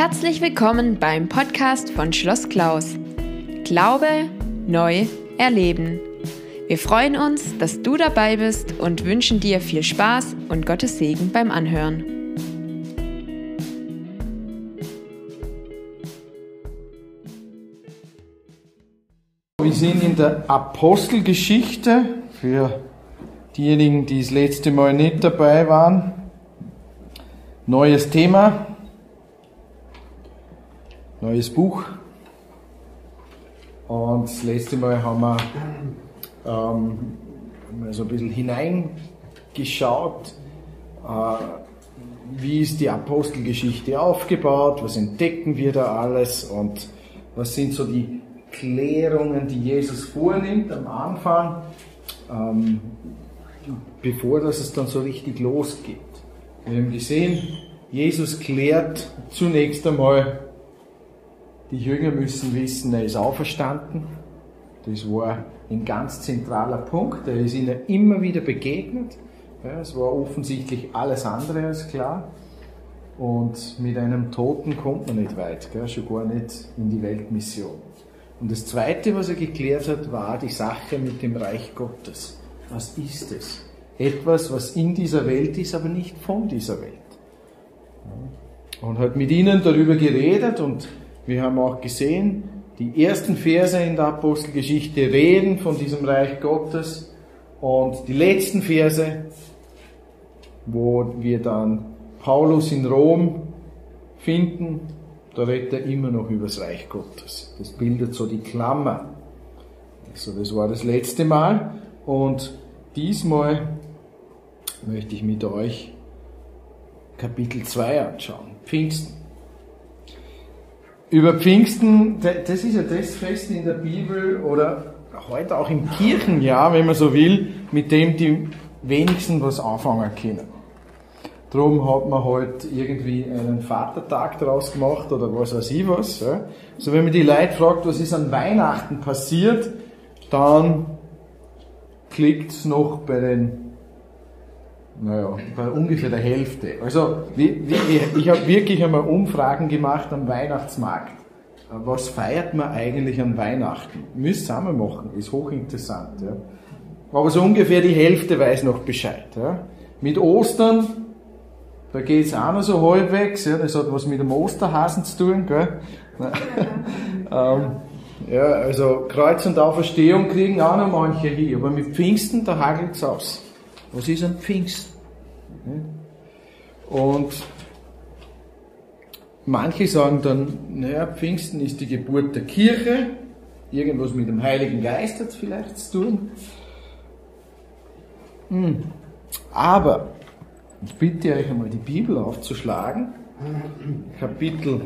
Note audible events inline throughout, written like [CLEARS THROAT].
Herzlich willkommen beim Podcast von Schloss Klaus. Glaube neu erleben. Wir freuen uns, dass du dabei bist und wünschen dir viel Spaß und Gottes Segen beim Anhören. Wir sind in der Apostelgeschichte für diejenigen, die das letzte Mal nicht dabei waren. Neues Thema, neues Buch. Und das letzte Mal haben wir ähm, mal so ein bisschen hineingeschaut, äh, wie ist die Apostelgeschichte aufgebaut, was entdecken wir da alles und was sind so die Klärungen, die Jesus vornimmt am Anfang, ähm, bevor dass es dann so richtig losgeht. Wir haben gesehen, Jesus klärt zunächst einmal, die Jünger müssen wissen, er ist auferstanden. Das war ein ganz zentraler Punkt. Er ist ihnen immer wieder begegnet. Ja, es war offensichtlich alles andere als klar. Und mit einem Toten kommt man nicht weit, gell? schon gar nicht in die Weltmission. Und das Zweite, was er geklärt hat, war die Sache mit dem Reich Gottes. Was ist es? Etwas, was in dieser Welt ist, aber nicht von dieser Welt. Und hat mit ihnen darüber geredet und wir haben auch gesehen, die ersten Verse in der Apostelgeschichte reden von diesem Reich Gottes und die letzten Verse, wo wir dann Paulus in Rom finden, da redet er immer noch über das Reich Gottes. Das bildet so die Klammer. Also das war das letzte Mal und diesmal möchte ich mit euch Kapitel 2 anschauen. Pfingsten. Über Pfingsten, das ist ja das Fest in der Bibel oder heute auch im Kirchenjahr, wenn man so will, mit dem die wenigsten was anfangen können. Darum hat man halt irgendwie einen Vatertag daraus gemacht oder was weiß ich was. Ja. Also wenn man die Leute fragt, was ist an Weihnachten passiert, dann klickt es noch bei den naja, ungefähr der Hälfte. Also ich habe wirklich einmal Umfragen gemacht am Weihnachtsmarkt. Was feiert man eigentlich an Weihnachten? Ihr einmal machen, ist hochinteressant. Ja. Aber so ungefähr die Hälfte weiß noch Bescheid. Ja. Mit Ostern, da geht es auch noch so halbwegs, ja, das hat was mit dem Osterhasen zu tun. Gell? [LAUGHS] ähm, ja, also Kreuz und Auferstehung kriegen auch noch manche hier, aber mit Pfingsten, da hagelt es aus. Was ist ein Pfingsten? Und manche sagen dann, naja, Pfingsten ist die Geburt der Kirche, irgendwas mit dem Heiligen Geist hat vielleicht zu tun. Hm. Aber, ich bitte euch einmal die Bibel aufzuschlagen, Kapitel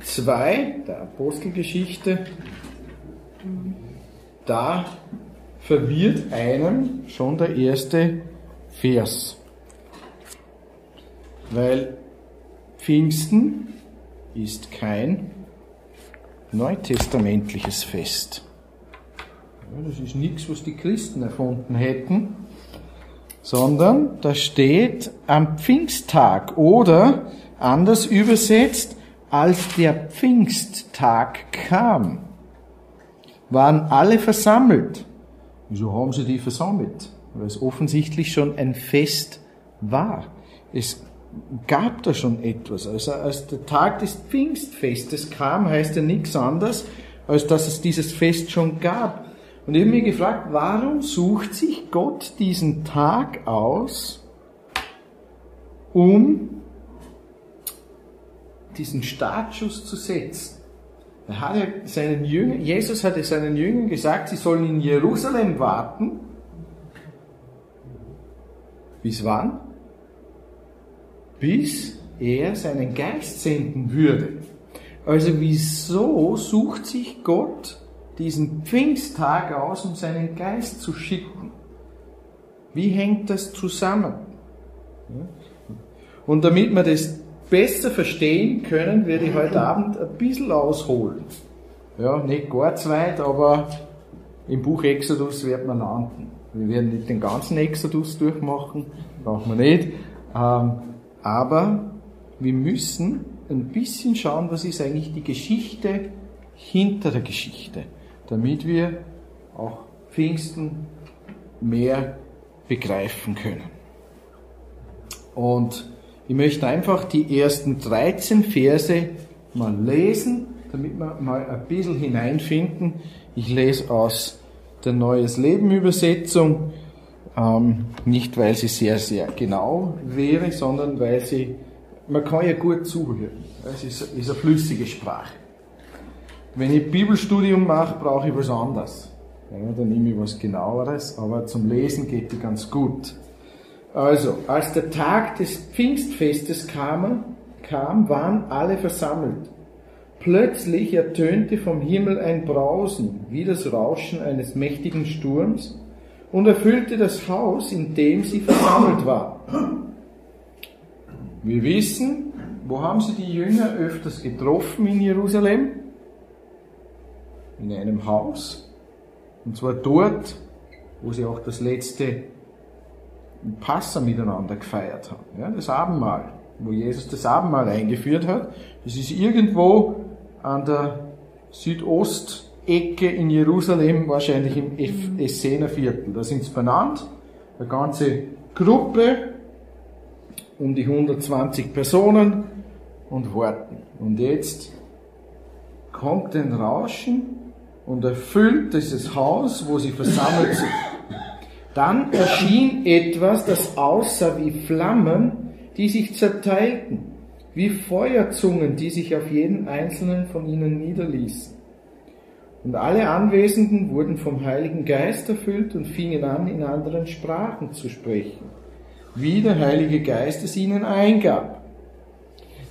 2 der Apostelgeschichte, da verwirrt einem schon der erste Vers. Weil Pfingsten ist kein neutestamentliches Fest. Das ist nichts, was die Christen erfunden hätten, sondern da steht am Pfingsttag oder anders übersetzt, als der Pfingsttag kam, waren alle versammelt. Wieso haben sie die versammelt? Weil es offensichtlich schon ein Fest war. Es gab da schon etwas. Also als der Tag des Pfingstfestes kam, heißt ja nichts anderes, als dass es dieses Fest schon gab. Und ich habe mir gefragt, warum sucht sich Gott diesen Tag aus, um diesen Startschuss zu setzen? Er hat ja seinen Jüngern, Jesus hatte seinen Jüngern gesagt, sie sollen in Jerusalem warten. Bis wann? bis er seinen Geist senden würde. Also wieso sucht sich Gott diesen Pfingsttag aus, um seinen Geist zu schicken? Wie hängt das zusammen? Und damit wir das besser verstehen können, werde ich heute Abend ein bisschen ausholen. Ja, nicht gar zu weit, aber im Buch Exodus wird man landen. Wir werden nicht den ganzen Exodus durchmachen, brauchen wir nicht. Ähm, aber wir müssen ein bisschen schauen, was ist eigentlich die Geschichte hinter der Geschichte, damit wir auch Pfingsten mehr begreifen können. Und ich möchte einfach die ersten 13 Verse mal lesen, damit wir mal ein bisschen hineinfinden. Ich lese aus der Neues Leben Übersetzung, ähm, nicht weil sie sehr, sehr genau wäre, sondern weil sie, man kann ja gut zuhören. Es ist, ist eine flüssige Sprache. Wenn ich Bibelstudium mache, brauche ich was anderes. Ja, dann nehme ich was genaueres, aber zum Lesen geht die ganz gut. Also, als der Tag des Pfingstfestes kam, kam, waren alle versammelt. Plötzlich ertönte vom Himmel ein Brausen, wie das Rauschen eines mächtigen Sturms, und erfüllte das Haus, in dem sie versammelt war. Wir wissen, wo haben sie die Jünger öfters getroffen in Jerusalem? In einem Haus. Und zwar dort, wo sie auch das letzte Passa miteinander gefeiert haben. Ja, das Abendmahl, wo Jesus das Abendmahl eingeführt hat. Das ist irgendwo an der Südostecke in Jerusalem, wahrscheinlich im Essener Viertel. Da sind sie benannt. Eine ganze Gruppe, um die 120 Personen und warten. Und jetzt kommt ein Rauschen und erfüllt dieses Haus, wo sie versammelt sind. Dann erschien etwas, das aussah wie Flammen, die sich zerteilten, wie Feuerzungen, die sich auf jeden einzelnen von ihnen niederließen. Und alle Anwesenden wurden vom Heiligen Geist erfüllt und fingen an, in anderen Sprachen zu sprechen, wie der Heilige Geist es ihnen eingab.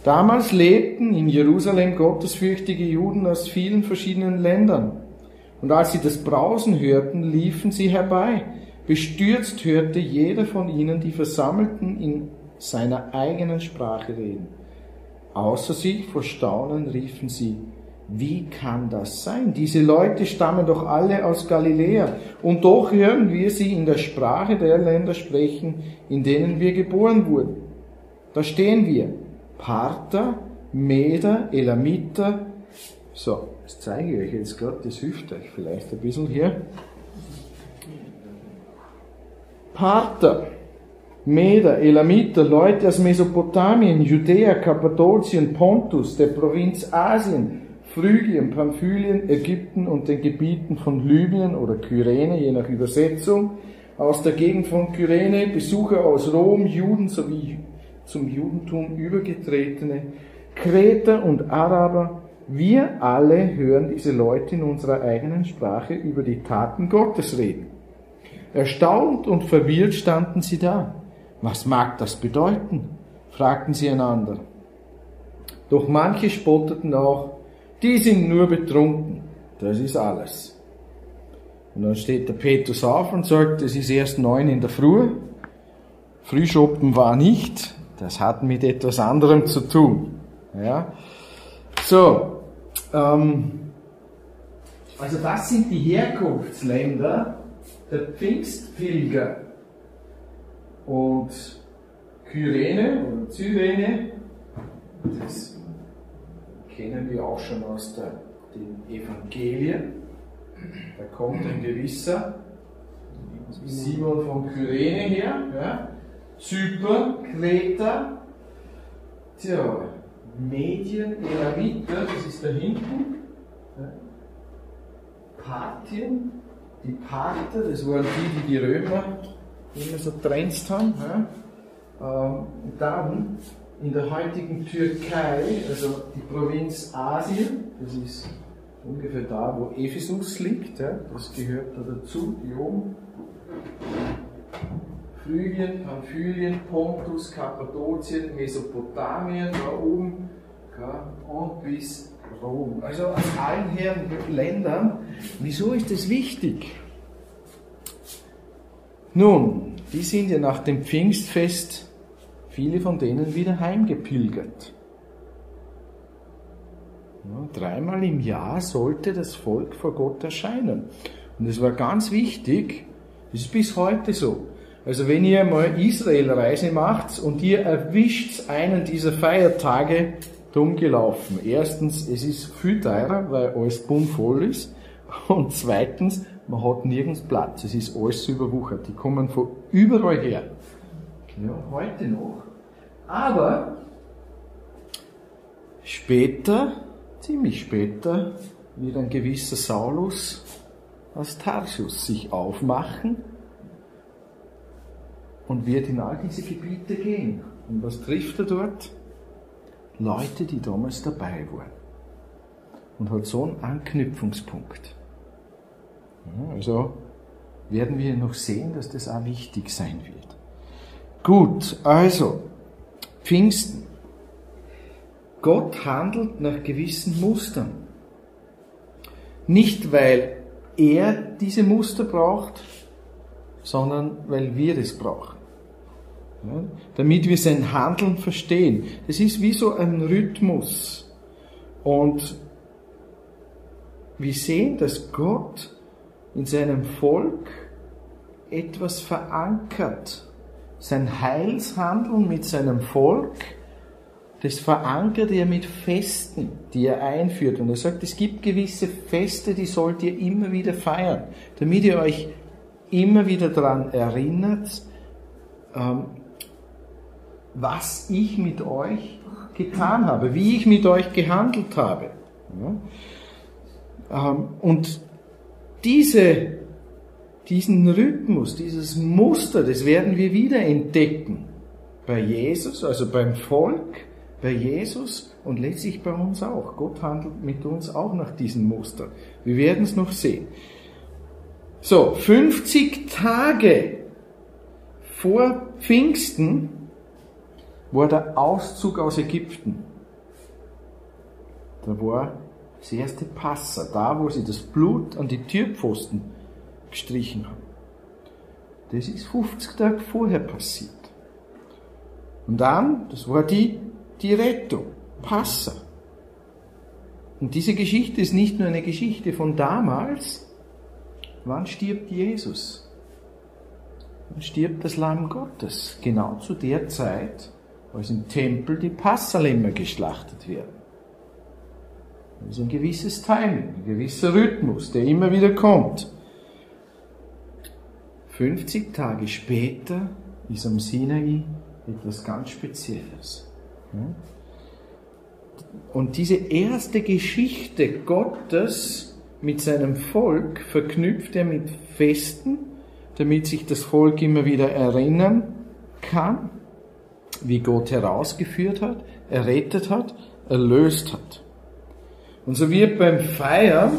Damals lebten in Jerusalem gottesfürchtige Juden aus vielen verschiedenen Ländern. Und als sie das Brausen hörten, liefen sie herbei, Bestürzt hörte jeder von ihnen die Versammelten in seiner eigenen Sprache reden. Außer sich vor Staunen riefen sie, wie kann das sein? Diese Leute stammen doch alle aus Galiläa und doch hören wir sie in der Sprache der Länder sprechen, in denen wir geboren wurden. Da stehen wir, Parther, Meder, Elamiter. So, das zeige ich euch jetzt gerade, das hilft euch vielleicht ein bisschen hier. Parther, Meder, Elamiter, Leute aus Mesopotamien, Judäa, Kappadokien, Pontus, der Provinz Asien, Phrygien, Pamphylien, Ägypten und den Gebieten von Libyen oder Kyrene, je nach Übersetzung, aus der Gegend von Kyrene, Besucher aus Rom, Juden sowie zum Judentum übergetretene, Kreter und Araber, wir alle hören diese Leute in unserer eigenen Sprache über die Taten Gottes reden. Erstaunt und verwirrt standen sie da. Was mag das bedeuten? fragten sie einander. Doch manche spotteten auch, die sind nur betrunken. Das ist alles. Und dann steht der Petrus auf und sagt, es ist erst neun in der Früh. Frühschoppen war nicht. Das hat mit etwas anderem zu tun. Ja. So, ähm, also das sind die Herkunftsländer der Pfingstpilger. Und Kyrene oder Cyrene, das kennen wir auch schon aus der, den Evangelien. Da kommt ein gewisser Simon von Kyrene her, ja. Zypern, Kreta, tja, Medien, Elamiter, das ist da hinten, ja. Parthien, die Parther, das waren die, die die Römer immer so trenzt haben. Ja? Ähm, dann in der heutigen Türkei, also die Provinz Asien, das ist ungefähr da, wo Ephesus liegt, ja? das gehört da dazu, hier oben. Phrygien, Pamphylien, Pontus, Kappadokien, Mesopotamien, da oben ja? und bis Rom. Also aus allen Herren Ländern. Wieso ist das wichtig? Nun, die sind ja nach dem Pfingstfest, viele von denen wieder heimgepilgert. Ja, dreimal im Jahr sollte das Volk vor Gott erscheinen. Und es war ganz wichtig, das ist bis heute so. Also wenn ihr mal Israelreise macht und ihr erwischt einen dieser Feiertage dumm gelaufen. Erstens, es ist viel teurer, weil alles bummvoll ist. Und zweitens, man hat nirgends Platz. Es ist alles überwuchert. Die kommen von überall her. Ja, heute noch. Aber später, ziemlich später, wird ein gewisser Saulus aus Tarsus sich aufmachen und wird in all diese Gebiete gehen. Und was trifft er dort? Leute, die damals dabei waren. Und hat so einen Anknüpfungspunkt. Also werden wir noch sehen, dass das auch wichtig sein wird. Gut, also Pfingsten. Gott handelt nach gewissen Mustern. Nicht, weil er diese Muster braucht, sondern weil wir es brauchen. Ja, damit wir sein Handeln verstehen. Es ist wie so ein Rhythmus. Und wir sehen, dass Gott in seinem Volk etwas verankert. Sein Heilshandeln mit seinem Volk, das verankert er mit Festen, die er einführt. Und er sagt, es gibt gewisse Feste, die sollt ihr immer wieder feiern, damit ihr euch immer wieder daran erinnert, ähm, was ich mit euch getan habe, wie ich mit euch gehandelt habe. Ähm, und diese, diesen Rhythmus, dieses Muster, das werden wir wieder entdecken. Bei Jesus, also beim Volk, bei Jesus und letztlich bei uns auch. Gott handelt mit uns auch nach diesem Muster. Wir werden es noch sehen. So, 50 Tage vor Pfingsten war der Auszug aus Ägypten. Da war das erste Passa, da wo sie das Blut an die Türpfosten gestrichen haben. Das ist 50 Tage vorher passiert. Und dann, das war die, die Rettung, Passa. Und diese Geschichte ist nicht nur eine Geschichte von damals. Wann stirbt Jesus? Wann stirbt das Lamm Gottes? Genau zu der Zeit, als im Tempel die Passalämmer geschlachtet werden. Das ist ein gewisses Timing, ein gewisser Rhythmus, der immer wieder kommt. 50 Tage später ist am Sinai etwas ganz Spezielles. Und diese erste Geschichte Gottes mit seinem Volk verknüpft er mit Festen, damit sich das Volk immer wieder erinnern kann, wie Gott herausgeführt hat, errettet hat, erlöst hat. Und so wird beim Feiern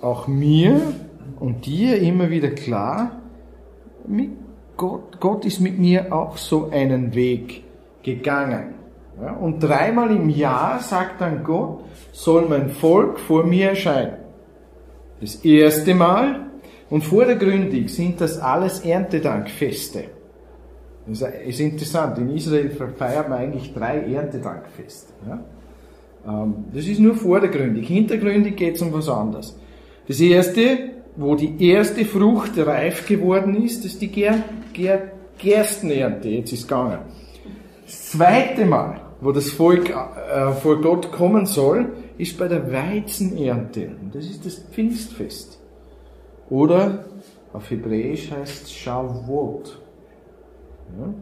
auch mir und dir immer wieder klar, Gott, Gott ist mit mir auch so einen Weg gegangen. Ja, und dreimal im Jahr sagt dann Gott, soll mein Volk vor mir erscheinen. Das erste Mal und vordergründig sind das alles Erntedankfeste. Das ist interessant. In Israel feiert man eigentlich drei Erntedankfeste. Ja? Ähm, das ist nur vordergründig. Hintergründig geht es um was anderes. Das erste, wo die erste Frucht reif geworden ist, ist die Ger Ger Gerstenernte. Jetzt ist es gegangen. Das zweite Mal, wo das Volk äh, vor Gott kommen soll, ist bei der Weizenernte. Und das ist das Pfingstfest. Oder auf Hebräisch heißt es Shavuot. Ja?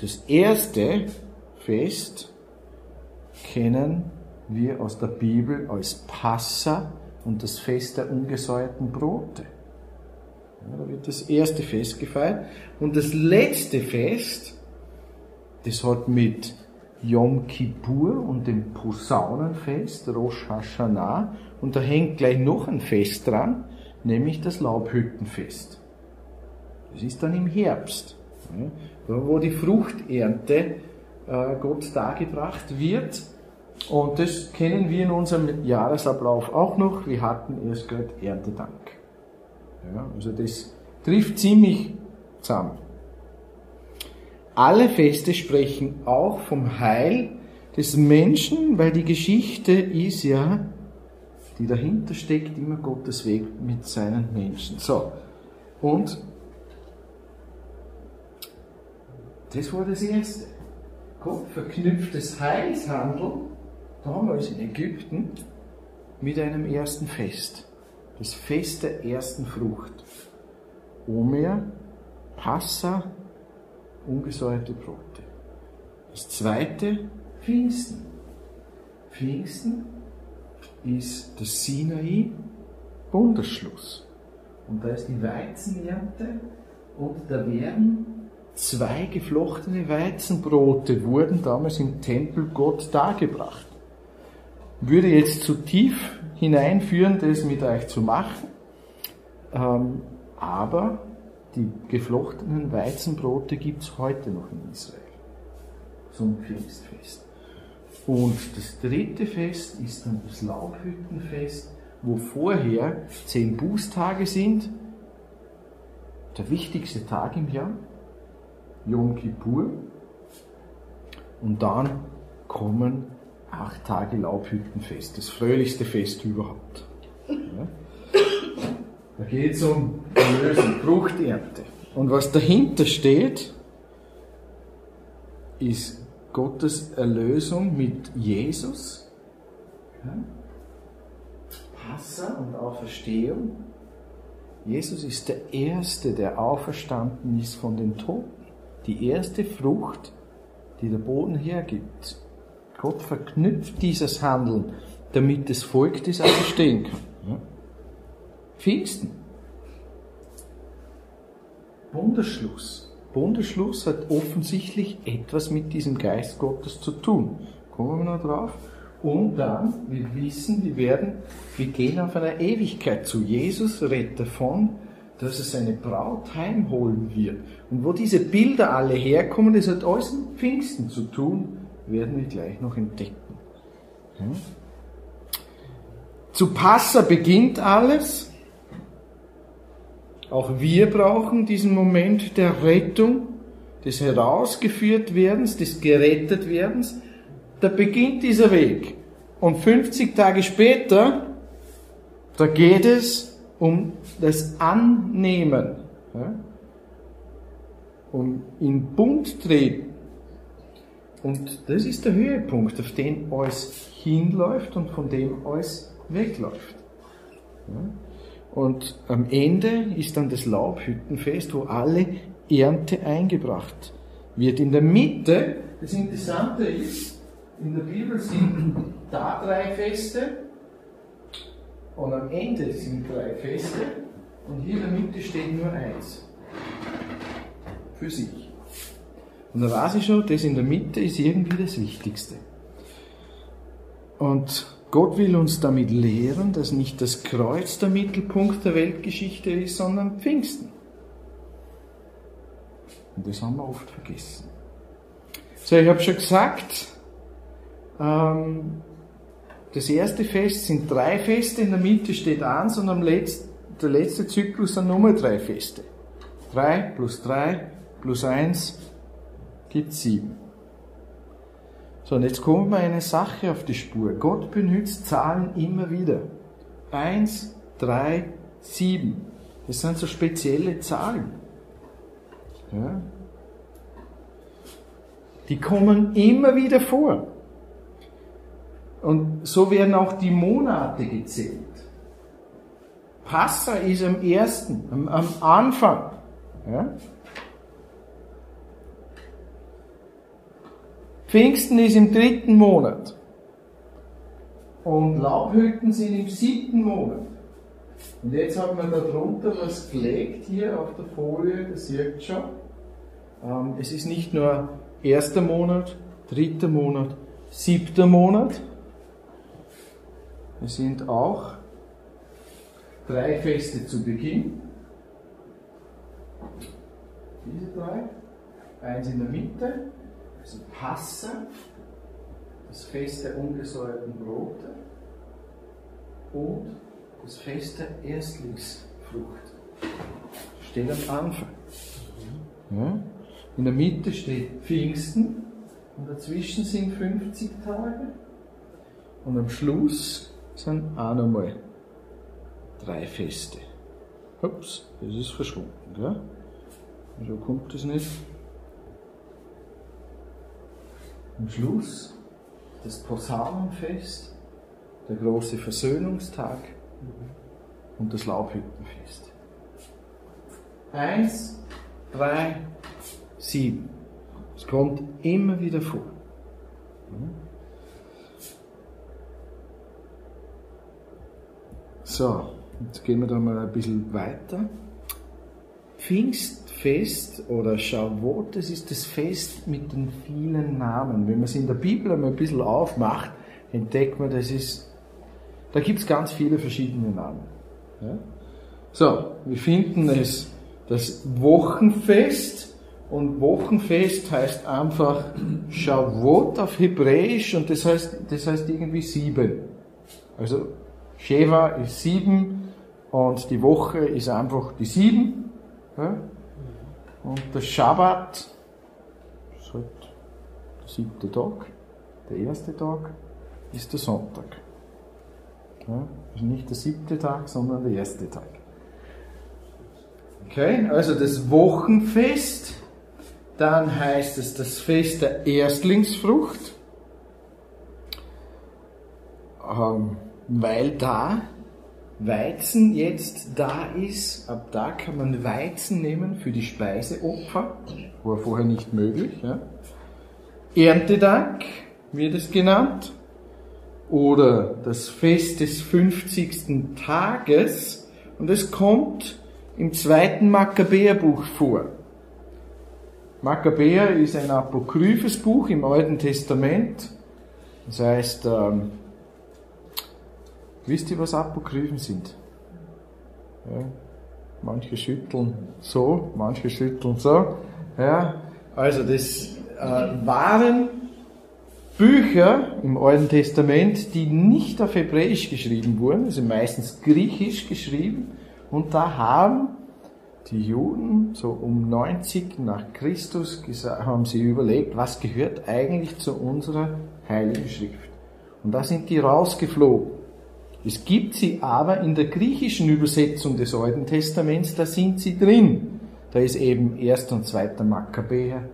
Das erste Fest kennen wir aus der Bibel als Passa und das Fest der ungesäuerten Brote. Ja, da wird das erste Fest gefeiert. Und das letzte Fest, das hat mit Yom Kippur und dem Posaunenfest, Rosh Hashanah, und da hängt gleich noch ein Fest dran, nämlich das Laubhüttenfest. Das ist dann im Herbst, wo die Fruchternte Gott dargebracht wird. Und das kennen wir in unserem Jahresablauf auch noch. Wir hatten erst gerade Erntedank. Ja, also das trifft ziemlich zusammen. Alle Feste sprechen auch vom Heil des Menschen, weil die Geschichte ist ja, die dahinter steckt, immer Gottes Weg mit seinen Menschen. So. Und Das war das Erste. Gott verknüpft Heilshandeln damals in Ägypten mit einem ersten Fest. Das Fest der ersten Frucht. Omer, Passa, ungesäuerte Brote. Das zweite, Pfingsten. Pfingsten ist das Sinai, Bundesschluss. Und da ist die Weizenernte und da werden zwei geflochtene Weizenbrote wurden damals im Tempel Gott dargebracht. Würde jetzt zu tief hineinführen, das mit euch zu machen, ähm, aber die geflochtenen Weizenbrote gibt es heute noch in Israel zum Pfingstfest. Und das dritte Fest ist dann das Laubhüttenfest, wo vorher zehn Bußtage sind, der wichtigste Tag im Jahr, Yom Kippur, und dann kommen acht Tage Laubhüttenfest, das fröhlichste Fest überhaupt. Ja. Da geht es um Erlösung, Fruchternte. Und was dahinter steht, ist Gottes Erlösung mit Jesus, ja. Passa und Auferstehung. Jesus ist der Erste, der auferstanden ist von den Toten. Die erste Frucht, die der Boden hergibt. Gott verknüpft dieses Handeln, damit das Volk das auch verstehen kann. Ja. Pfingsten. Bundesschluss. Bundesschluss hat offensichtlich etwas mit diesem Geist Gottes zu tun. Kommen wir noch drauf. Und dann, wir wissen, wir werden, wir gehen auf einer Ewigkeit zu. Jesus redet davon, dass er seine Braut heimholen wird. Und wo diese Bilder alle herkommen, das hat alles mit Pfingsten zu tun, werden wir gleich noch entdecken. Hm? Zu Passa beginnt alles. Auch wir brauchen diesen Moment der Rettung, des Herausgeführtwerdens, des Gerettetwerdens. Da beginnt dieser Weg. Und 50 Tage später, da geht es um das Annehmen, ja? um in Bund treten. Und das ist der Höhepunkt, auf den alles hinläuft und von dem alles wegläuft. Ja? Und am Ende ist dann das Laubhüttenfest, wo alle Ernte eingebracht wird. In der Mitte, das Interessante ist, in der Bibel sind da drei Feste und am Ende sind drei Feste und hier in der Mitte steht nur eins. Für sich. Und da weiß ich schon, das in der Mitte ist irgendwie das Wichtigste. Und Gott will uns damit lehren, dass nicht das Kreuz der Mittelpunkt der Weltgeschichte ist, sondern Pfingsten. Und das haben wir oft vergessen. So, ich habe schon gesagt, ähm, das erste Fest sind drei Feste, in der Mitte steht eins und am letzten, der letzte Zyklus sind nochmal drei Feste. Drei plus drei plus eins gibt sieben. So, und jetzt kommt mir eine Sache auf die Spur. Gott benutzt Zahlen immer wieder. Eins, drei, sieben. Das sind so spezielle Zahlen. Ja. Die kommen immer wieder vor. Und so werden auch die Monate gezählt. Passa ist am ersten, am, am Anfang. Ja? Pfingsten ist im dritten Monat. Und Laubhütten sind im siebten Monat. Und jetzt hat man da drunter was gelegt hier auf der Folie, das sieht schon. Ähm, es ist nicht nur erster Monat, dritter Monat, siebter Monat. Es sind auch drei Feste zu Beginn. Diese drei. Eins in der Mitte, also Passa, das Fest der ungesäuerten Brote und das Fest der Erstlingsfrucht. Steht am Anfang. Ja? In der Mitte steht Pfingsten und dazwischen sind 50 Tage und am Schluss sind auch nochmal drei Feste. Ups, das ist verschwunden. Gell? Wieso kommt das nicht? am Schluss das Posaunenfest, der große Versöhnungstag und das Laubhüttenfest. Eins, drei, sieben. Es kommt immer wieder vor. So, jetzt gehen wir da mal ein bisschen weiter. Pfingstfest oder Shavuot, das ist das Fest mit den vielen Namen. Wenn man es in der Bibel einmal ein bisschen aufmacht, entdeckt man, das ist, da gibt es ganz viele verschiedene Namen. Ja? So, wir finden es das Wochenfest und Wochenfest heißt einfach Shavuot auf Hebräisch und das heißt, das heißt irgendwie sieben. Also Sheva ist sieben und die Woche ist einfach die sieben. Ja? Und der Schabbat ist halt der siebte Tag, der erste Tag ist der Sonntag. Ja? Also nicht der siebte Tag, sondern der erste Tag. Okay, also das Wochenfest, dann heißt es das Fest der Erstlingsfrucht, ähm, weil da Weizen jetzt da ist, ab da kann man Weizen nehmen für die Speiseopfer, war vorher nicht möglich. Ja. Erntedank wird es genannt, oder das Fest des 50. Tages, und es kommt im zweiten Makkabäerbuch vor. Makkabäer ist ein apokryphes Buch im Alten Testament. Das heißt, ähm, wisst ihr, was Apokryphen sind? Ja, manche schütteln so, manche schütteln so. Ja, also das äh, waren Bücher im Alten Testament, die nicht auf Hebräisch geschrieben wurden, also meistens griechisch geschrieben, und da haben die Juden so um 90 nach Christus haben sie überlegt, was gehört eigentlich zu unserer Heiligen Schrift. Und da sind die rausgeflogen. Es gibt sie aber in der griechischen Übersetzung des Alten Testaments, da sind sie drin. Da ist eben 1. und 2. Makkabäer,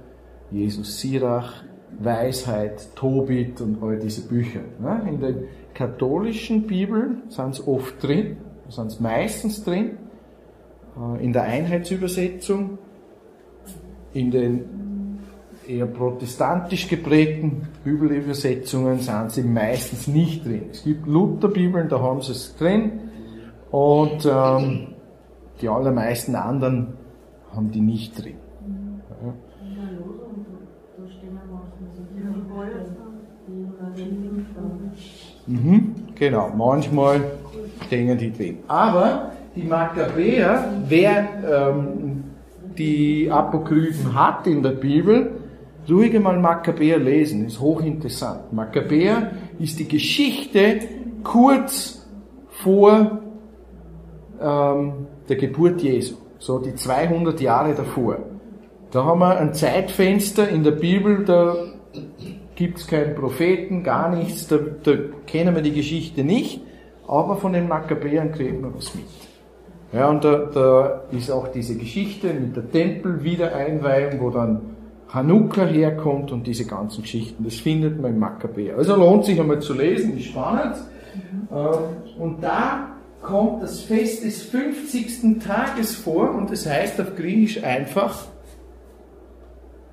Jesus Sirach, Weisheit, Tobit und all diese Bücher. In der katholischen Bibel sind es oft drin, sind es meistens drin, äh, in der Einheitsübersetzung, in den eher protestantisch geprägten Bibelübersetzungen sind sie meistens nicht drin. Es gibt Lutherbibeln, da haben sie es drin und ähm, die allermeisten anderen haben die nicht drin. Ja. Mhm, genau, manchmal stehen die drin. Aber die Makkabäer, wer ähm, die Apokryphen hat in der Bibel, ruhig mal Makkabäer lesen, ist hochinteressant. Makkabäer ist die Geschichte kurz vor ähm, der Geburt Jesu, so die 200 Jahre davor. Da haben wir ein Zeitfenster in der Bibel, da gibt es keinen Propheten, gar nichts, da, da kennen wir die Geschichte nicht, aber von den Makkabäern kriegen wir was mit. Ja, und da, da ist auch diese Geschichte mit der Tempelwiedereinweihung, wo dann Hanukkah herkommt und diese ganzen Geschichten. Das findet man im Makkabäer. Also lohnt sich einmal zu lesen, ist spannend. Mhm. Und da kommt das Fest des 50. Tages vor und das heißt auf Griechisch einfach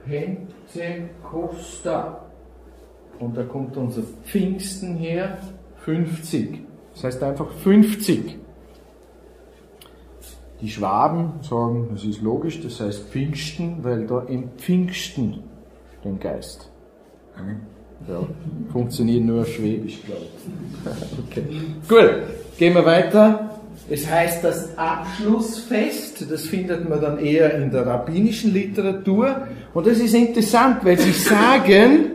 Pentecosta. Und da kommt unser Pfingsten her, 50. Das heißt einfach 50. Die Schwaben sagen, das ist logisch, das heißt Pfingsten, weil da im Pfingsten den Geist. Ja, funktioniert nur auf Schwäbisch, glaube ich. [LAUGHS] okay. Gut, gehen wir weiter. Es heißt das Abschlussfest, das findet man dann eher in der rabbinischen Literatur. Und das ist interessant, weil sie [LAUGHS] sagen,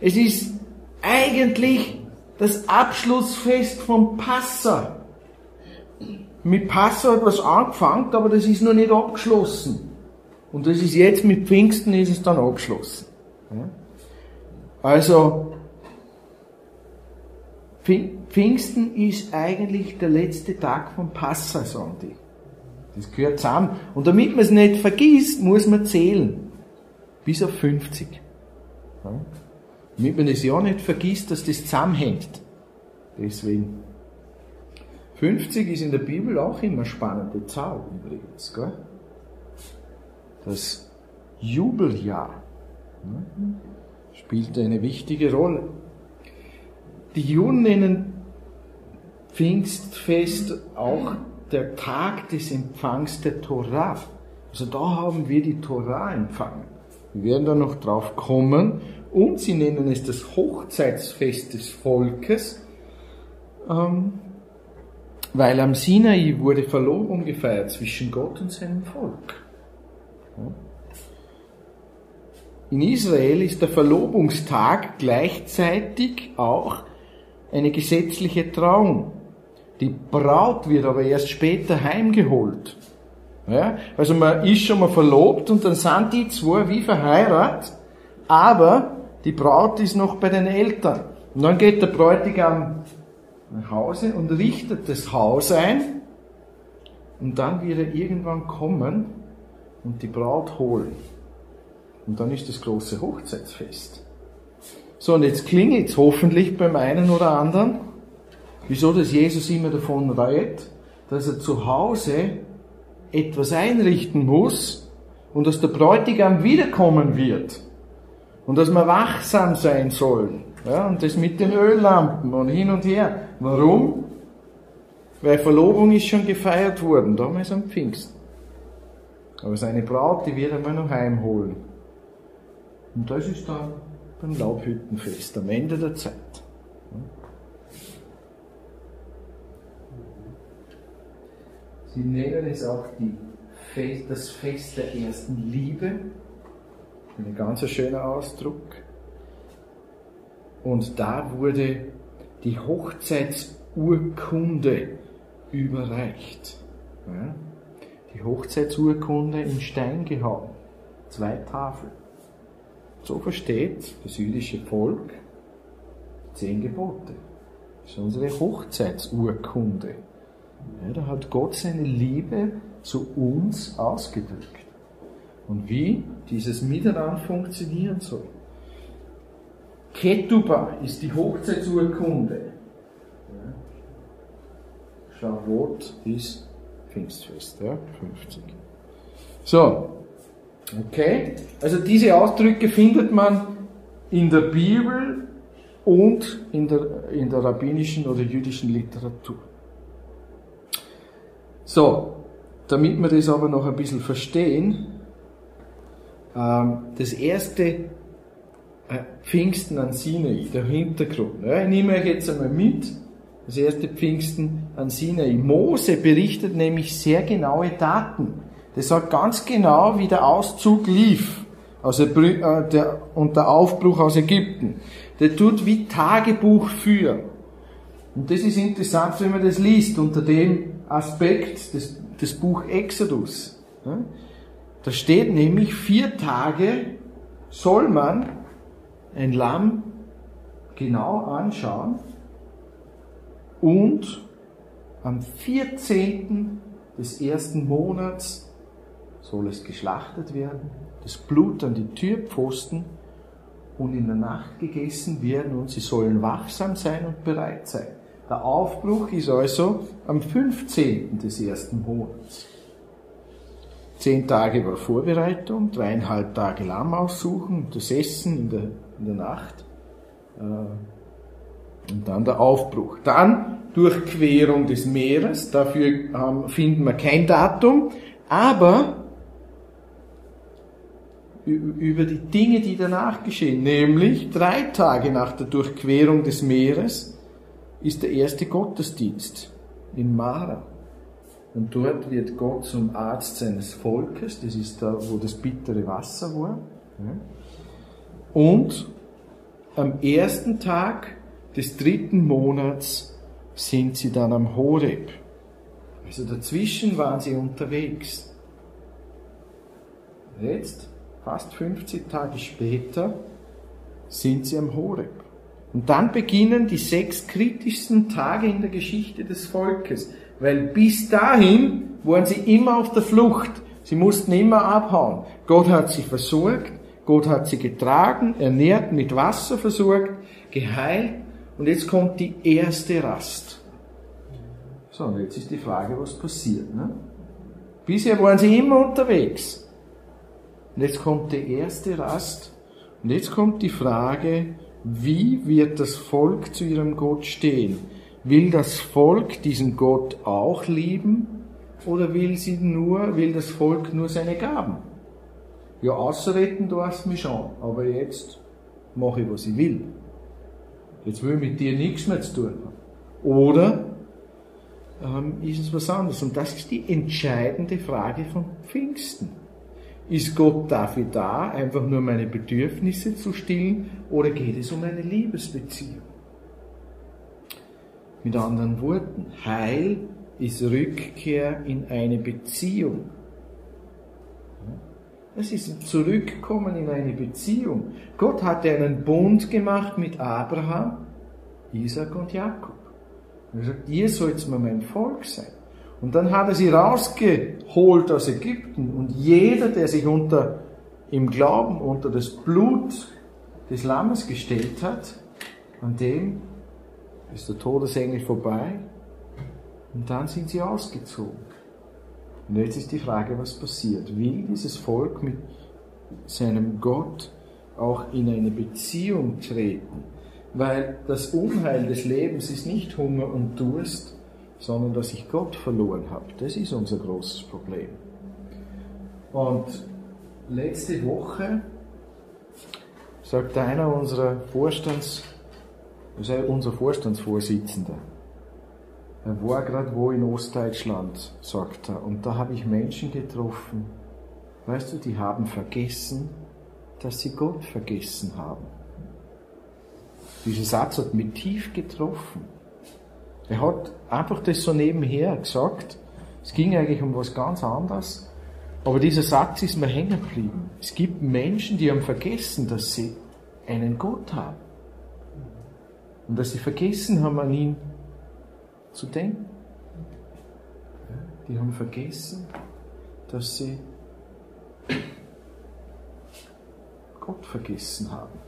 es ist eigentlich das Abschlussfest vom Passa. Mit Passa hat was angefangen, aber das ist noch nicht abgeschlossen. Und das ist jetzt mit Pfingsten ist es dann abgeschlossen. Also, Pfingsten ist eigentlich der letzte Tag vom Passa, sagen die. Das gehört zusammen. Und damit man es nicht vergisst, muss man zählen. Bis auf 50. Damit man es ja nicht vergisst, dass das zusammenhängt. Deswegen. 50 ist in der Bibel auch immer spannende Zahl übrigens. Gell? Das Jubeljahr ne, spielt eine wichtige Rolle. Die Juden nennen Pfingstfest auch der Tag des Empfangs der Torah. Also da haben wir die Torah empfangen. Wir werden da noch drauf kommen. Und sie nennen es das Hochzeitsfest des Volkes, ähm, weil am Sinai wurde Verlobung gefeiert zwischen Gott und seinem Volk. In Israel ist der Verlobungstag gleichzeitig auch eine gesetzliche Trauung. Die Braut wird aber erst später heimgeholt. Ja? Also man ist schon mal verlobt und dann sind die zwei wie verheiratet, aber die Braut ist noch bei den Eltern. Und dann geht der Bräutigam nach Hause und richtet das Haus ein und dann wird er irgendwann kommen und die Braut holen. Und dann ist das große Hochzeitsfest. So, und jetzt klingelt es hoffentlich beim einen oder anderen, wieso das Jesus immer davon redet, dass er zu Hause etwas einrichten muss und dass der Bräutigam wiederkommen wird und dass wir wachsam sein sollen. Ja, und das mit den Öllampen und hin und her. Warum? Weil Verlobung ist schon gefeiert worden, damals am Pfingsten. Aber seine Braut, die wird er noch heimholen. Und das ist dann beim Laubhüttenfest, am Ende der Zeit. Sie nennen es auch die Fest, das Fest der ersten Liebe. Ein ganz schöner Ausdruck. Und da wurde die Hochzeitsurkunde überreicht. Ja? Die Hochzeitsurkunde in Stein gehauen. Zwei Tafeln. So versteht das jüdische Volk zehn Gebote. Das ist unsere Hochzeitsurkunde. Ja, da hat Gott seine Liebe zu uns ausgedrückt. Und wie dieses Miteinander funktionieren soll. Ketuba ist die Hochzeitsurkunde. Shavuot ist Pfingstfest, ja, 50. So, okay. Also diese Ausdrücke findet man in der Bibel und in der, in der rabbinischen oder jüdischen Literatur. So, damit wir das aber noch ein bisschen verstehen, ähm, das erste Pfingsten an Sinai, der Hintergrund. Ich nehme euch jetzt einmal mit, das erste Pfingsten an Sinai. Mose berichtet nämlich sehr genaue Daten. Der sagt ganz genau, wie der Auszug lief aus äh, der, und der Aufbruch aus Ägypten. Der tut wie Tagebuch führen. Und das ist interessant, wenn man das liest, unter dem Aspekt des, des Buch Exodus. Da steht nämlich, vier Tage soll man ein Lamm genau anschauen und am 14. des ersten Monats soll es geschlachtet werden, das Blut an die Türpfosten und in der Nacht gegessen werden und sie sollen wachsam sein und bereit sein. Der Aufbruch ist also am 15. des ersten Monats. Zehn Tage war Vorbereitung, dreieinhalb Tage Lamm aussuchen, das Essen in der, in der Nacht äh, und dann der Aufbruch. Dann Durchquerung des Meeres, dafür ähm, finden wir kein Datum, aber über die Dinge, die danach geschehen, nämlich drei Tage nach der Durchquerung des Meeres, ist der erste Gottesdienst in Mara. Und dort wird Gott zum Arzt seines Volkes, das ist da, wo das bittere Wasser war. Und am ersten Tag des dritten Monats sind sie dann am Horeb. Also dazwischen waren sie unterwegs. Jetzt, fast 50 Tage später, sind sie am Horeb. Und dann beginnen die sechs kritischsten Tage in der Geschichte des Volkes, weil bis dahin waren sie immer auf der Flucht. Sie mussten immer abhauen. Gott hat sie versorgt, Gott hat sie getragen, ernährt, mit Wasser versorgt, geheilt und jetzt kommt die erste Rast. So, und jetzt ist die Frage, was passiert. Ne? Bisher waren sie immer unterwegs. Und jetzt kommt die erste Rast und jetzt kommt die Frage, wie wird das Volk zu ihrem Gott stehen? Will das Volk diesen Gott auch lieben oder will sie nur, will das Volk nur seine Gaben? Ja, ausretten darfst mich schon, aber jetzt mache ich, was ich will. Jetzt will ich mit dir nichts mehr zu tun haben. Oder ähm, ist es was anderes? Und das ist die entscheidende Frage von Pfingsten. Ist Gott dafür da, einfach nur meine Bedürfnisse zu stillen, oder geht es um eine Liebesbeziehung? Mit anderen Worten, Heil ist Rückkehr in eine Beziehung. Es ist ein Zurückkommen in eine Beziehung. Gott hatte einen Bund gemacht mit Abraham, Isaac und Jakob. Er sagt, ihr sollt mir mein Volk sein. Und dann hat er sie rausgeholt aus Ägypten und jeder, der sich unter, im Glauben unter das Blut des Lammes gestellt hat, an dem ist der Todesengel vorbei und dann sind sie ausgezogen. Und jetzt ist die Frage, was passiert. Will dieses Volk mit seinem Gott auch in eine Beziehung treten? Weil das Unheil des Lebens ist nicht Hunger und Durst, sondern dass ich Gott verloren habe. Das ist unser großes Problem. Und letzte Woche sagt einer unserer Vorstands, also unser Vorstandsvorsitzender, er war gerade wo in Ostdeutschland, sagt er, und da habe ich Menschen getroffen, weißt du, die haben vergessen, dass sie Gott vergessen haben. Dieser Satz hat mich tief getroffen. Er hat einfach das so nebenher gesagt. Es ging eigentlich um was ganz anderes. Aber dieser Satz ist mir hängen geblieben. Es gibt Menschen, die haben vergessen, dass sie einen Gott haben. Und dass sie vergessen haben, an ihn zu denken. Die haben vergessen, dass sie Gott vergessen haben.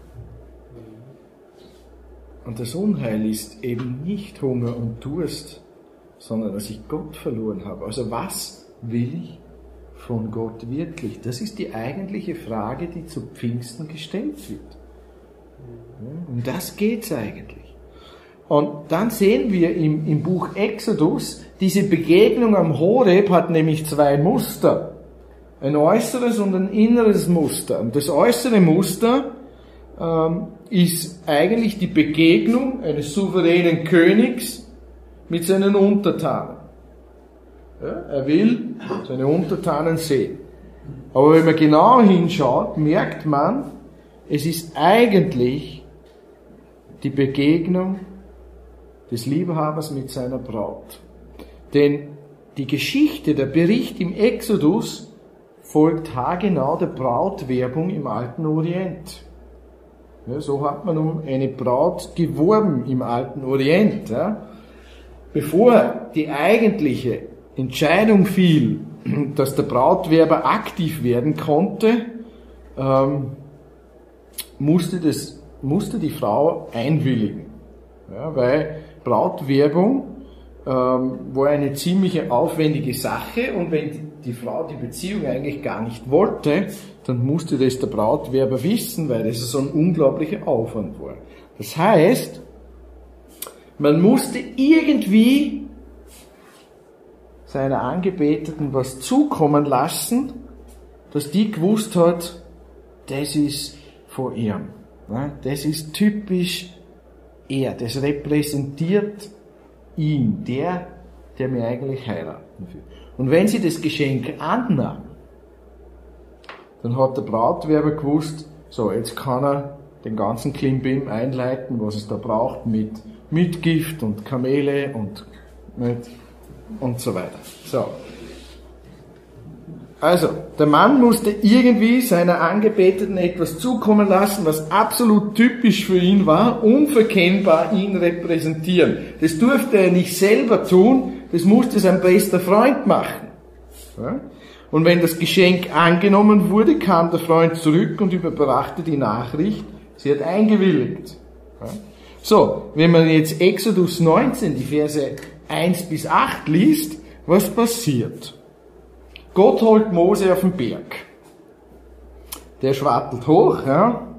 Und das Unheil ist eben nicht Hunger und Durst, sondern dass ich Gott verloren habe. Also was will ich von Gott wirklich? Das ist die eigentliche Frage, die zu Pfingsten gestellt wird. Um das geht es eigentlich. Und dann sehen wir im, im Buch Exodus, diese Begegnung am Horeb hat nämlich zwei Muster. Ein äußeres und ein inneres Muster. Und das äußere Muster ähm, ist eigentlich die Begegnung eines souveränen Königs mit seinen Untertanen. Ja, er will seine Untertanen sehen. Aber wenn man genau hinschaut, merkt man, es ist eigentlich die Begegnung des Liebhabers mit seiner Braut. Denn die Geschichte, der Bericht im Exodus folgt haargenau der Brautwerbung im alten Orient. Ja, so hat man um eine Braut geworben im alten Orient. Ja. Bevor die eigentliche Entscheidung fiel, [CLEARS THROAT] dass der Brautwerber aktiv werden konnte, ähm, musste, das, musste die Frau einwilligen. Ja, weil Brautwerbung ähm, war eine ziemlich aufwendige Sache und wenn die, Frau die Beziehung eigentlich gar nicht wollte, dann musste das der Brautwerber wissen, weil das so ein unglaublicher Aufwand war. Das heißt, man musste irgendwie seiner Angebeteten was zukommen lassen, dass die gewusst hat, das ist von ihm. Das ist typisch er, das repräsentiert ihn, der, der mir eigentlich heiraten will. Und wenn sie das Geschenk annahm, dann hat der Brautwerber gewusst, so, jetzt kann er den ganzen Klimbim einleiten, was es da braucht, mit Mitgift und Kamele und, mit, und so weiter. So. Also, der Mann musste irgendwie seiner Angebeteten etwas zukommen lassen, was absolut typisch für ihn war, unverkennbar ihn repräsentieren. Das durfte er nicht selber tun, das musste sein bester Freund machen. Und wenn das Geschenk angenommen wurde, kam der Freund zurück und überbrachte die Nachricht, sie hat eingewilligt. So, wenn man jetzt Exodus 19, die Verse 1 bis 8 liest, was passiert? Gott holt Mose auf den Berg. Der schwattelt hoch, ja,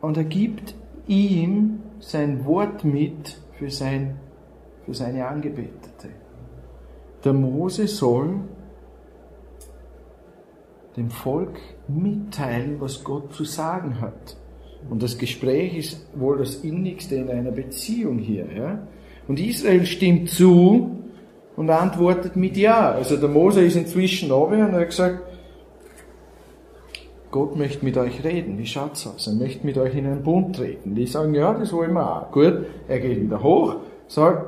und er gibt ihm sein Wort mit für, sein, für seine Angebetete. Der Mose soll dem Volk mitteilen, was Gott zu sagen hat. Und das Gespräch ist wohl das innigste in einer Beziehung hier. Ja? Und Israel stimmt zu und antwortet mit Ja. Also der Mose ist inzwischen oben und er hat gesagt, Gott möchte mit euch reden. Wie schaut's aus? Er möchte mit euch in einen Bund treten. Die sagen, ja, das wollen wir auch. Gut, er geht wieder hoch, sagt,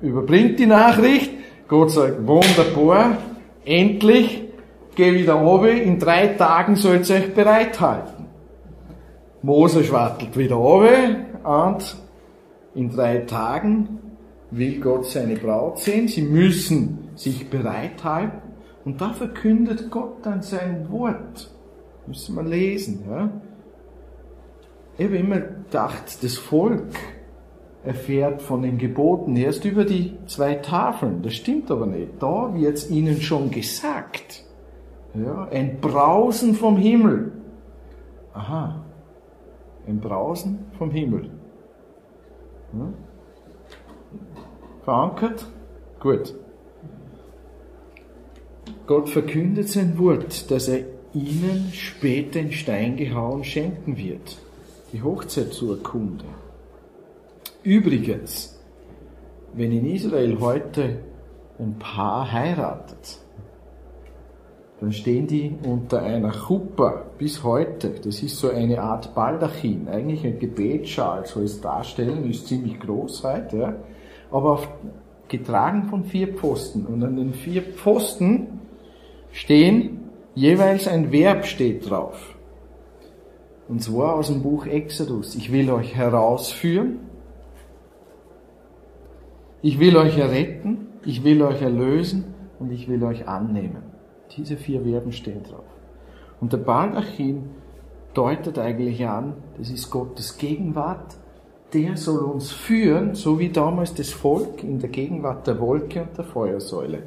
überbringt die Nachricht. Gott sagt, wunderbar, endlich, geh wieder oben, in drei Tagen sollt ihr euch bereithalten. Mose schwattelt wieder oben und in drei Tagen will Gott seine Braut sehen. Sie müssen sich bereithalten und da verkündet Gott dann sein Wort. Müssen wir lesen. Ja? Ich habe immer gedacht, das Volk erfährt von den Geboten erst über die zwei Tafeln. Das stimmt aber nicht. Da wird es ihnen schon gesagt. Ja, ein Brausen vom Himmel. Aha, ein Brausen vom Himmel. Ja. Verankert? Gut. Gott verkündet sein Wort, dass er ihnen später in Stein gehauen schenken wird. Die Hochzeitsurkunde. Übrigens, wenn in Israel heute ein Paar heiratet, dann stehen die unter einer Chuppah bis heute. Das ist so eine Art Baldachin, eigentlich ein Gebetsschal soll es darstellen, ist ziemlich groß heute, ja. Aber auf, getragen von vier Pfosten. Und an den vier Pfosten stehen jeweils ein Verb steht drauf. Und zwar aus dem Buch Exodus. Ich will euch herausführen. Ich will euch erretten. Ich will euch erlösen. Und ich will euch annehmen. Diese vier Verben stehen drauf. Und der Baldachin deutet eigentlich an, das ist Gottes Gegenwart. Der soll uns führen, so wie damals das Volk in der Gegenwart der Wolke und der Feuersäule.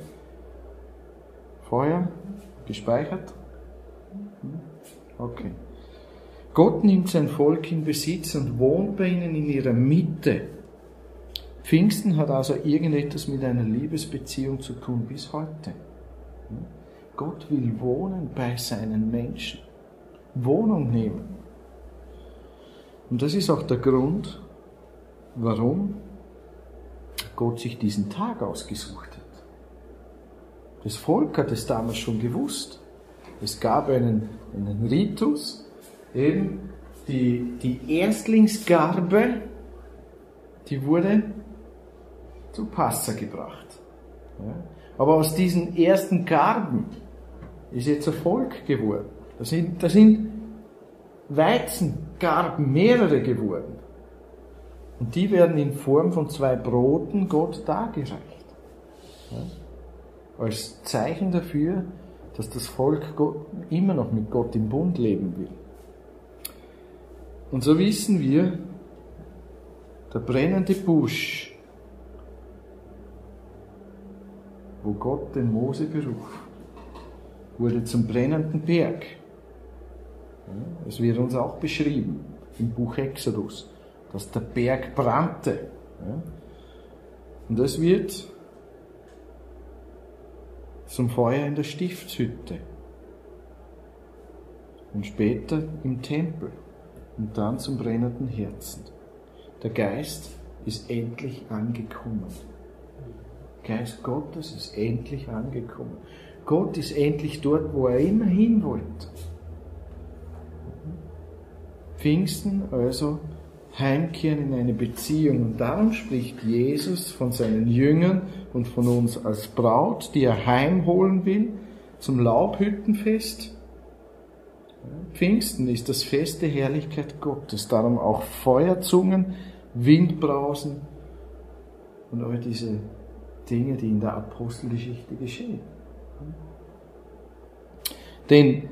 Feuer, Gespeichert? Okay. Gott nimmt sein Volk in Besitz und wohnt bei ihnen in ihrer Mitte. Pfingsten hat also irgendetwas mit einer Liebesbeziehung zu tun bis heute. Gott will wohnen bei seinen Menschen, Wohnung nehmen. Und das ist auch der Grund, warum Gott sich diesen Tag ausgesucht hat. Das Volk hat es damals schon gewusst. Es gab einen, einen Ritus, eben die, die Erstlingsgarbe, die wurde zu Passa gebracht. Ja. Aber aus diesen ersten Garben ist jetzt ein Volk geworden. Da sind, da sind Weizengarben, mehrere geworden. Und die werden in Form von zwei Broten Gott dargereicht. Ja als Zeichen dafür, dass das Volk immer noch mit Gott im Bund leben will. Und so wissen wir, der brennende Busch, wo Gott den Mose beruft, wurde zum brennenden Berg. Es wird uns auch beschrieben im Buch Exodus, dass der Berg brannte. Und das wird zum Feuer in der Stiftshütte und später im Tempel und dann zum brennenden Herzen. Der Geist ist endlich angekommen. Geist Gottes ist endlich angekommen. Gott ist endlich dort, wo er immer hin wollte. Pfingsten also heimkehren in eine Beziehung. Und darum spricht Jesus von seinen Jüngern und von uns als Braut, die er heimholen will zum Laubhüttenfest. Pfingsten ist das Fest der Herrlichkeit Gottes, darum auch Feuerzungen, Windbrausen und all diese Dinge, die in der Apostelgeschichte geschehen. Denn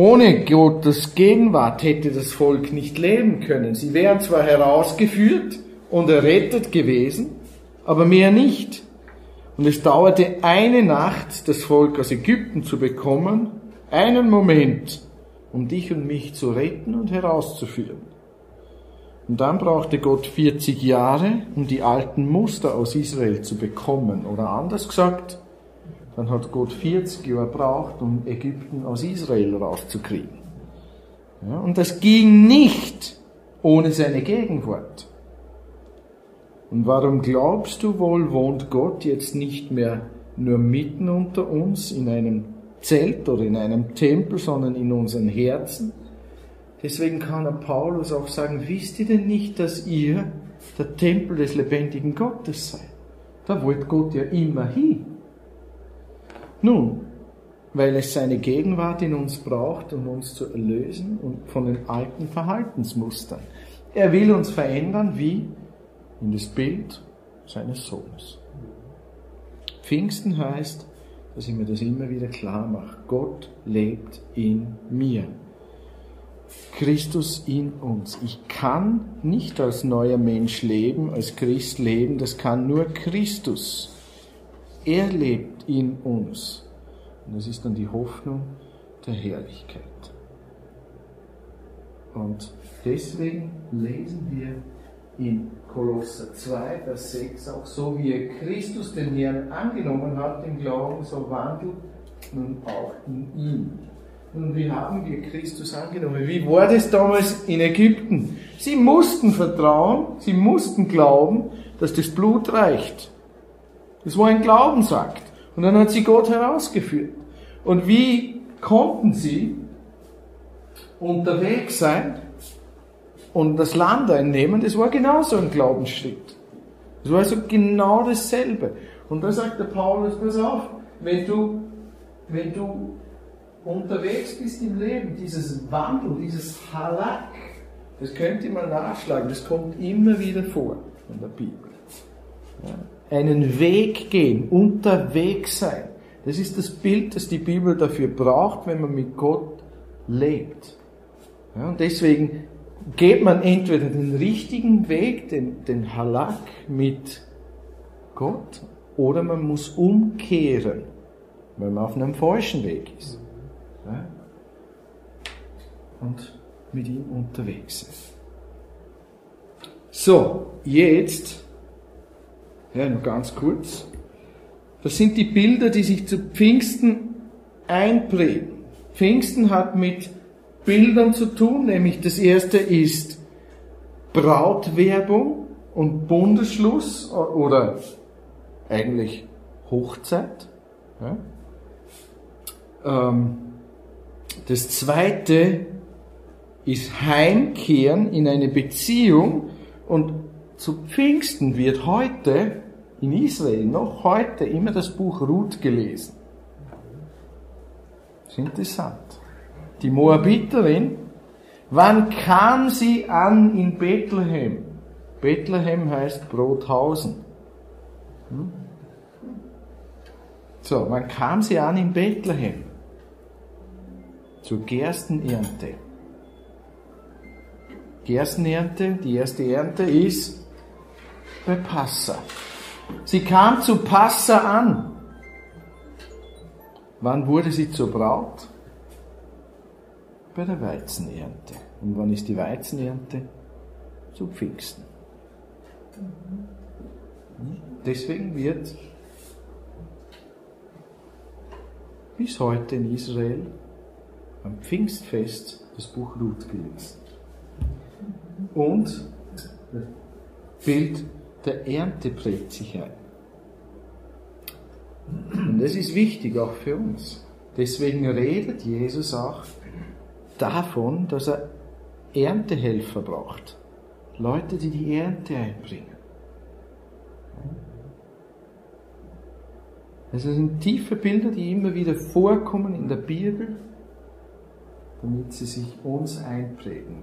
ohne Gottes Gegenwart hätte das Volk nicht leben können. Sie wären zwar herausgeführt und errettet gewesen, aber mehr nicht. Und es dauerte eine Nacht, das Volk aus Ägypten zu bekommen, einen Moment, um dich und mich zu retten und herauszuführen. Und dann brauchte Gott 40 Jahre, um die alten Muster aus Israel zu bekommen. Oder anders gesagt, dann hat Gott 40 Jahre gebraucht, um Ägypten aus Israel rauszukriegen. Ja, und das ging nicht ohne seine Gegenwart. Und warum glaubst du wohl, wohnt Gott jetzt nicht mehr nur mitten unter uns in einem Zelt oder in einem Tempel, sondern in unseren Herzen? Deswegen kann der Paulus auch sagen, wisst ihr denn nicht, dass ihr der Tempel des lebendigen Gottes seid? Da wollte Gott ja immer hin. Nun, weil es seine Gegenwart in uns braucht, um uns zu erlösen und von den alten Verhaltensmustern. Er will uns verändern wie in das Bild seines Sohnes. Pfingsten heißt, dass ich mir das immer wieder klar mache. Gott lebt in mir. Christus in uns. Ich kann nicht als neuer Mensch leben, als Christ leben, das kann nur Christus. Er lebt in uns. Und das ist dann die Hoffnung der Herrlichkeit. Und deswegen lesen wir in Kolosser 2, Vers 6 auch so, wie er Christus den Herrn angenommen hat, im Glauben, so wandelt nun auch in ihm. Und wie haben wir Christus angenommen? Wie war das damals in Ägypten? Sie mussten vertrauen, sie mussten glauben, dass das Blut reicht. Das war ein Glaubensakt. Und dann hat sie Gott herausgeführt. Und wie konnten sie unterwegs sein und das Land einnehmen? Das war genauso ein Glaubensschritt. Das war also genau dasselbe. Und da sagt der Paulus, pass auf, wenn du, wenn du unterwegs bist im Leben, dieses Wandel, dieses Halak, das könnt ihr mal nachschlagen, das kommt immer wieder vor in der Bibel. Ja einen Weg gehen, unterwegs sein. Das ist das Bild, das die Bibel dafür braucht, wenn man mit Gott lebt. Ja, und deswegen geht man entweder den richtigen Weg, den, den Halak mit Gott, oder man muss umkehren, wenn man auf einem falschen Weg ist. Ja? Und mit ihm unterwegs ist. So, jetzt ja, nur ganz kurz. Das sind die Bilder, die sich zu Pfingsten einprägen. Pfingsten hat mit Bildern zu tun, nämlich das erste ist Brautwerbung und Bundesschluss oder eigentlich Hochzeit. Ähm, das zweite ist Heimkehren in eine Beziehung und zu Pfingsten wird heute in Israel noch heute immer das Buch Ruth gelesen. Das ist interessant. Die Moabiterin, wann kam sie an in Bethlehem? Bethlehem heißt Brothausen. Hm? So, wann kam sie an in Bethlehem? Zur Gerstenernte. Gerstenernte, die erste Ernte ist bei Passa. Sie kam zu Passa an. Wann wurde sie zur Braut? Bei der Weizenernte. Und wann ist die Weizenernte? Zu Pfingsten. Deswegen wird bis heute in Israel am Pfingstfest das Buch Ruth gelesen. Und das Bild der Ernte prägt sich ein. Und das ist wichtig auch für uns. Deswegen redet Jesus auch davon, dass er Erntehelfer braucht. Leute, die die Ernte einbringen. Es sind tiefe Bilder, die immer wieder vorkommen in der Bibel, damit sie sich uns einprägen.